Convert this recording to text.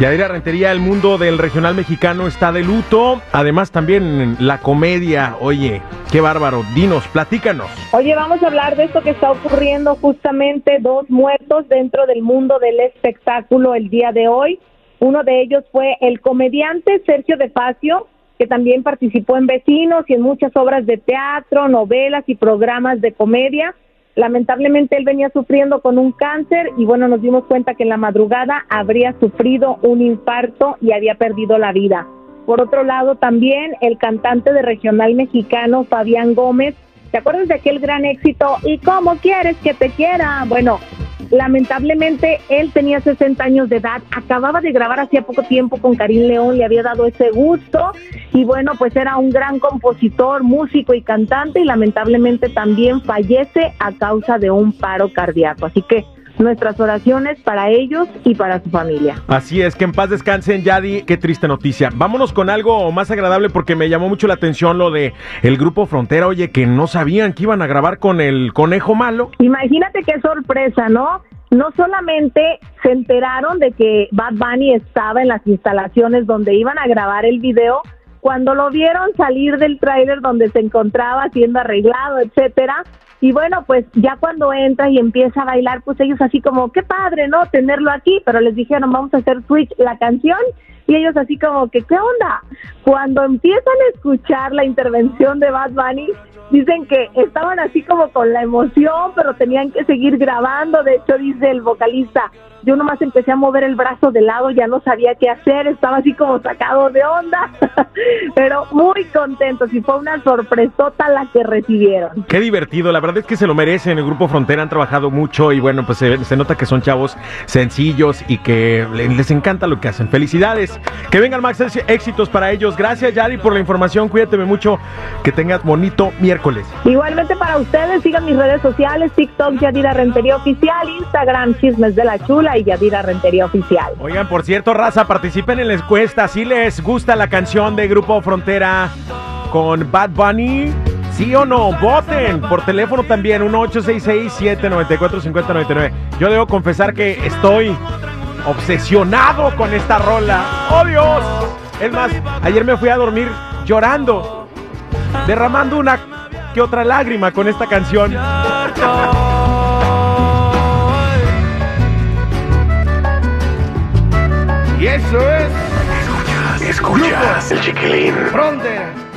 Yadira Rentería, el mundo del regional mexicano está de luto. Además, también la comedia. Oye, qué bárbaro. Dinos, platícanos. Oye, vamos a hablar de esto que está ocurriendo justamente. Dos muertos dentro del mundo del espectáculo el día de hoy. Uno de ellos fue el comediante Sergio De Facio, que también participó en Vecinos y en muchas obras de teatro, novelas y programas de comedia. Lamentablemente él venía sufriendo con un cáncer y bueno, nos dimos cuenta que en la madrugada habría sufrido un infarto y había perdido la vida. Por otro lado, también el cantante de regional mexicano Fabián Gómez, ¿te acuerdas de aquel gran éxito? ¿Y cómo quieres que te quiera? Bueno, Lamentablemente, él tenía 60 años de edad, acababa de grabar hacía poco tiempo con Karim León, le había dado ese gusto y bueno, pues era un gran compositor, músico y cantante y lamentablemente también fallece a causa de un paro cardíaco. Así que nuestras oraciones para ellos y para su familia. Así es, que en paz descansen, Yadi. Qué triste noticia. Vámonos con algo más agradable porque me llamó mucho la atención lo de el grupo Frontera. Oye, que no sabían que iban a grabar con el conejo malo. Imagínate qué sorpresa, ¿no? No solamente se enteraron de que Bad Bunny estaba en las instalaciones donde iban a grabar el video, cuando lo vieron salir del tráiler donde se encontraba siendo arreglado, etcétera, y bueno, pues ya cuando entra y empieza a bailar, pues ellos así como, qué padre, ¿no? Tenerlo aquí, pero les dijeron, vamos a hacer Switch la canción. Y ellos así como que, ¿qué onda? Cuando empiezan a escuchar la intervención de Bad Bunny, dicen que estaban así como con la emoción, pero tenían que seguir grabando. De hecho, dice el vocalista, yo nomás empecé a mover el brazo de lado, ya no sabía qué hacer, estaba así como sacado de onda, pero muy contentos y fue una sorpresota la que recibieron. Qué divertido, la verdad es que se lo merecen, el Grupo Frontera han trabajado mucho y bueno, pues se, nota que son chavos sencillos y que les encanta lo que hacen. Felicidades, que vengan más éxitos para ellos. Gracias Yari por la información, cuídateme mucho, que tengas bonito miércoles. Igualmente para ustedes, sigan mis redes sociales, TikTok Yadira Rentería Oficial, Instagram Chismes de la Chula y Yadira Rentería Oficial. Oigan, por cierto, raza, participen en la encuesta. Si les gusta la canción de Grupo Frontera con Bad Bunny, ¿sí o no? Voten por teléfono también, 1-866-794-5099. Yo debo confesar que estoy obsesionado con esta rola. ¡Oh, Dios! Es más, ayer me fui a dormir llorando, derramando una que otra lágrima con esta canción. Y eso es. Escucha, escucha, el chiquilín. Frontera.